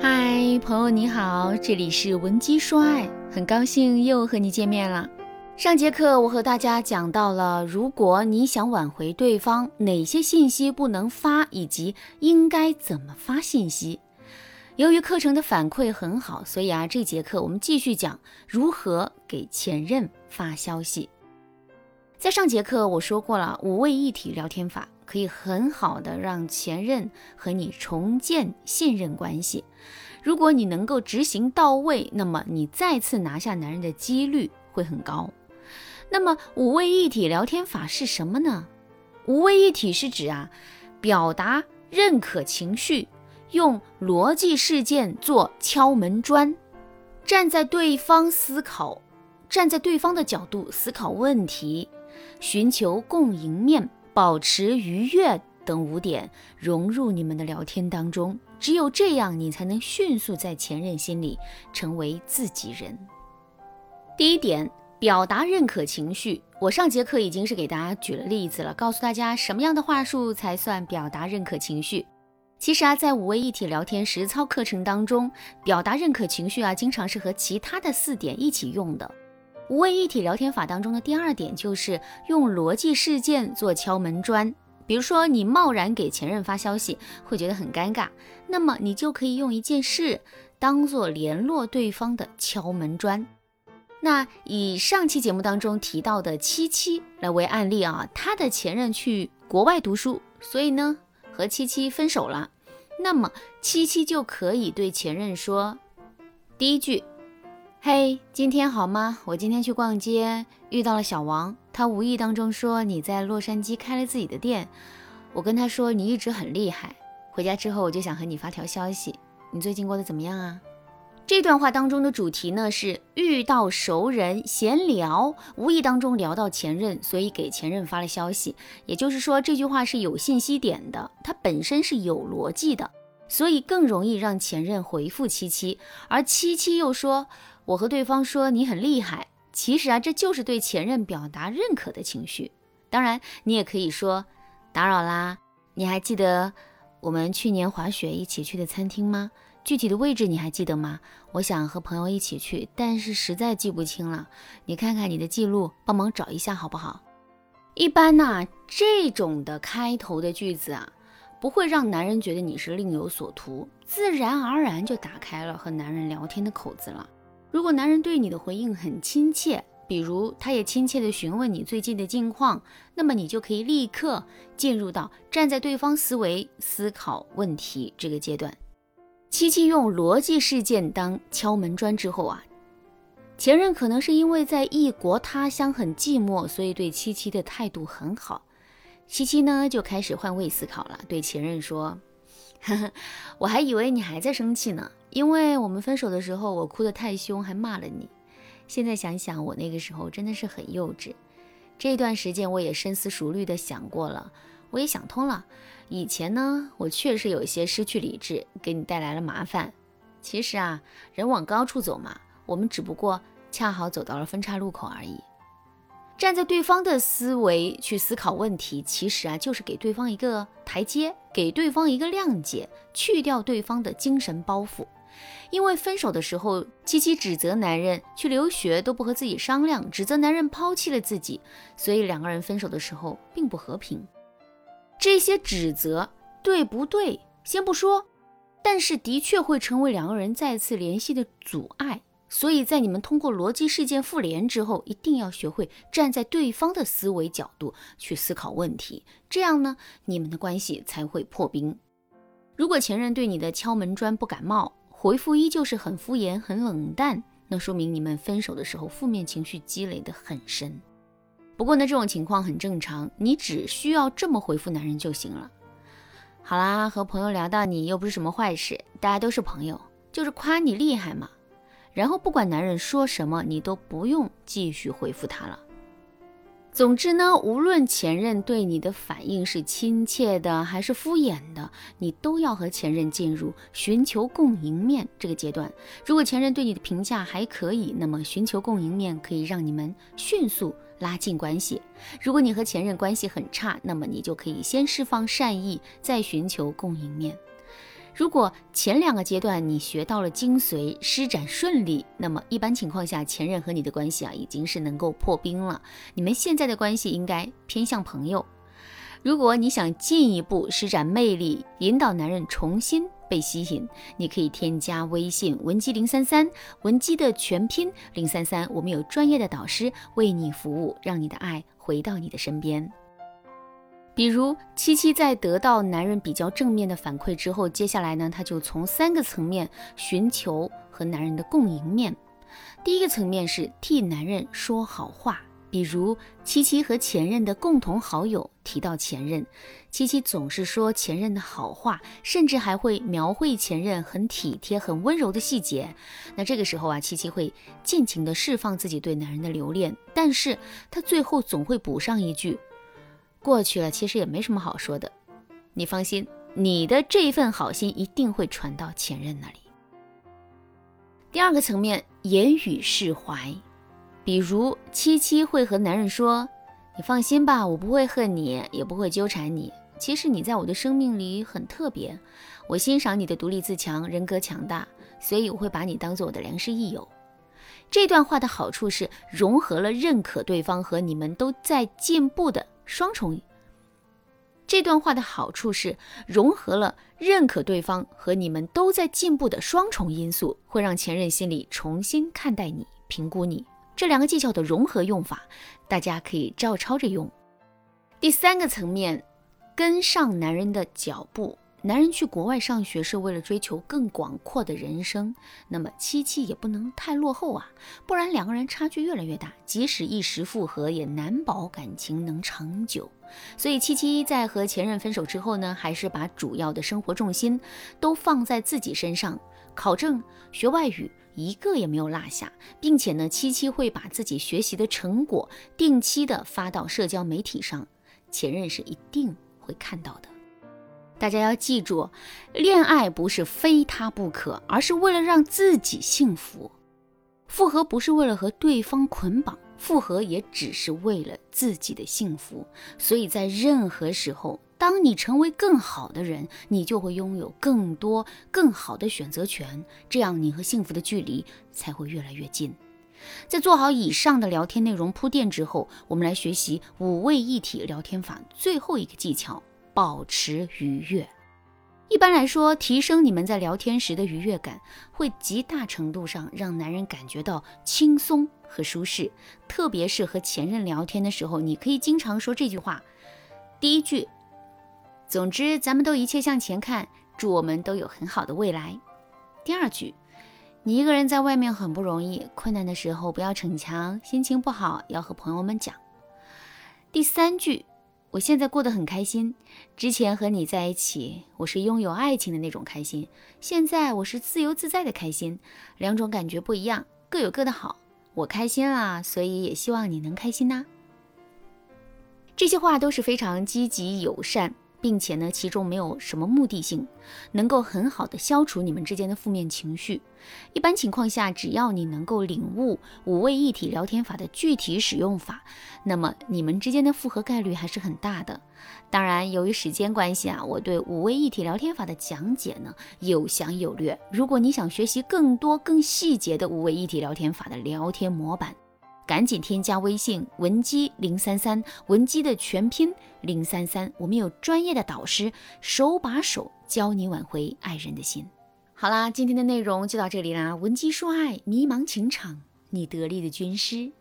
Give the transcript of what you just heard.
嗨，朋友你好，这里是文姬说爱，很高兴又和你见面了。上节课我和大家讲到了，如果你想挽回对方，哪些信息不能发，以及应该怎么发信息。由于课程的反馈很好，所以啊，这节课我们继续讲如何给前任发消息。在上节课我说过了，五位一体聊天法可以很好的让前任和你重建信任关系。如果你能够执行到位，那么你再次拿下男人的几率会很高。那么五位一体聊天法是什么呢？五位一体是指啊，表达认可情绪。用逻辑事件做敲门砖，站在对方思考，站在对方的角度思考问题，寻求共赢面，保持愉悦等五点融入你们的聊天当中。只有这样，你才能迅速在前任心里成为自己人。第一点，表达认可情绪。我上节课已经是给大家举了例子了，告诉大家什么样的话术才算表达认可情绪。其实啊，在五位一体聊天实操课程当中，表达认可情绪啊，经常是和其他的四点一起用的。五位一体聊天法当中的第二点就是用逻辑事件做敲门砖。比如说，你贸然给前任发消息，会觉得很尴尬，那么你就可以用一件事当做联络对方的敲门砖。那以上期节目当中提到的七七来为案例啊，他的前任去国外读书，所以呢，和七七分手了。那么七七就可以对前任说，第一句，嘿，今天好吗？我今天去逛街遇到了小王，他无意当中说你在洛杉矶开了自己的店，我跟他说你一直很厉害，回家之后我就想和你发条消息，你最近过得怎么样啊？这段话当中的主题呢是遇到熟人闲聊，无意当中聊到前任，所以给前任发了消息。也就是说，这句话是有信息点的，它本身是有逻辑的，所以更容易让前任回复七七。而七七又说我和对方说你很厉害，其实啊，这就是对前任表达认可的情绪。当然，你也可以说打扰啦，你还记得我们去年滑雪一起去的餐厅吗？具体的位置你还记得吗？我想和朋友一起去，但是实在记不清了。你看看你的记录，帮忙找一下好不好？一般呢，这种的开头的句子啊，不会让男人觉得你是另有所图，自然而然就打开了和男人聊天的口子了。如果男人对你的回应很亲切，比如他也亲切地询问你最近的近况，那么你就可以立刻进入到站在对方思维思考问题这个阶段。七七用逻辑事件当敲门砖之后啊，前任可能是因为在异国他乡很寂寞，所以对七七的态度很好。七七呢就开始换位思考了，对前任说：“呵呵，我还以为你还在生气呢，因为我们分手的时候我哭得太凶，还骂了你。现在想想，我那个时候真的是很幼稚。这段时间我也深思熟虑的想过了，我也想通了。”以前呢，我确实有一些失去理智，给你带来了麻烦。其实啊，人往高处走嘛，我们只不过恰好走到了分岔路口而已。站在对方的思维去思考问题，其实啊，就是给对方一个台阶，给对方一个谅解，去掉对方的精神包袱。因为分手的时候，七七指责男人去留学都不和自己商量，指责男人抛弃了自己，所以两个人分手的时候并不和平。这些指责对不对？先不说，但是的确会成为两个人再次联系的阻碍。所以在你们通过逻辑事件复联之后，一定要学会站在对方的思维角度去思考问题，这样呢，你们的关系才会破冰。如果前任对你的敲门砖不感冒，回复依旧是很敷衍、很冷淡，那说明你们分手的时候负面情绪积累得很深。不过呢，这种情况很正常，你只需要这么回复男人就行了。好啦，和朋友聊到你又不是什么坏事，大家都是朋友，就是夸你厉害嘛。然后不管男人说什么，你都不用继续回复他了。总之呢，无论前任对你的反应是亲切的还是敷衍的，你都要和前任进入寻求共赢面这个阶段。如果前任对你的评价还可以，那么寻求共赢面可以让你们迅速拉近关系。如果你和前任关系很差，那么你就可以先释放善意，再寻求共赢面。如果前两个阶段你学到了精髓，施展顺利，那么一般情况下，前任和你的关系啊，已经是能够破冰了。你们现在的关系应该偏向朋友。如果你想进一步施展魅力，引导男人重新被吸引，你可以添加微信文姬零三三，文姬的全拼零三三，我们有专业的导师为你服务，让你的爱回到你的身边。比如七七在得到男人比较正面的反馈之后，接下来呢，他就从三个层面寻求和男人的共赢面。第一个层面是替男人说好话，比如七七和前任的共同好友提到前任，七七总是说前任的好话，甚至还会描绘前任很体贴、很温柔的细节。那这个时候啊，七七会尽情的释放自己对男人的留恋，但是他最后总会补上一句。过去了，其实也没什么好说的。你放心，你的这份好心一定会传到前任那里。第二个层面，言语释怀，比如七七会和男人说：“你放心吧，我不会恨你，也不会纠缠你。其实你在我的生命里很特别，我欣赏你的独立自强、人格强大，所以我会把你当做我的良师益友。”这段话的好处是融合了认可对方和你们都在进步的。双重，这段话的好处是融合了认可对方和你们都在进步的双重因素，会让前任心里重新看待你、评估你。这两个技巧的融合用法，大家可以照抄着用。第三个层面，跟上男人的脚步。男人去国外上学是为了追求更广阔的人生，那么七七也不能太落后啊，不然两个人差距越来越大，即使一时复合，也难保感情能长久。所以七七在和前任分手之后呢，还是把主要的生活重心都放在自己身上，考证、学外语，一个也没有落下，并且呢，七七会把自己学习的成果定期的发到社交媒体上，前任是一定会看到的。大家要记住，恋爱不是非他不可，而是为了让自己幸福。复合不是为了和对方捆绑，复合也只是为了自己的幸福。所以在任何时候，当你成为更好的人，你就会拥有更多更好的选择权，这样你和幸福的距离才会越来越近。在做好以上的聊天内容铺垫之后，我们来学习五位一体聊天法最后一个技巧。保持愉悦。一般来说，提升你们在聊天时的愉悦感，会极大程度上让男人感觉到轻松和舒适。特别是和前任聊天的时候，你可以经常说这句话：第一句，总之咱们都一切向前看，祝我们都有很好的未来。第二句，你一个人在外面很不容易，困难的时候不要逞强，心情不好要和朋友们讲。第三句。我现在过得很开心。之前和你在一起，我是拥有爱情的那种开心；现在我是自由自在的开心，两种感觉不一样，各有各的好。我开心啊，所以也希望你能开心呐。这些话都是非常积极友善。并且呢，其中没有什么目的性，能够很好的消除你们之间的负面情绪。一般情况下，只要你能够领悟五位一体聊天法的具体使用法，那么你们之间的复合概率还是很大的。当然，由于时间关系啊，我对五位一体聊天法的讲解呢有详有略。如果你想学习更多更细节的五位一体聊天法的聊天模板，赶紧添加微信文姬零三三，文姬的全拼零三三，我们有专业的导师手把手教你挽回爱人的心。好啦，今天的内容就到这里啦，文姬说爱，迷茫情场，你得力的军师。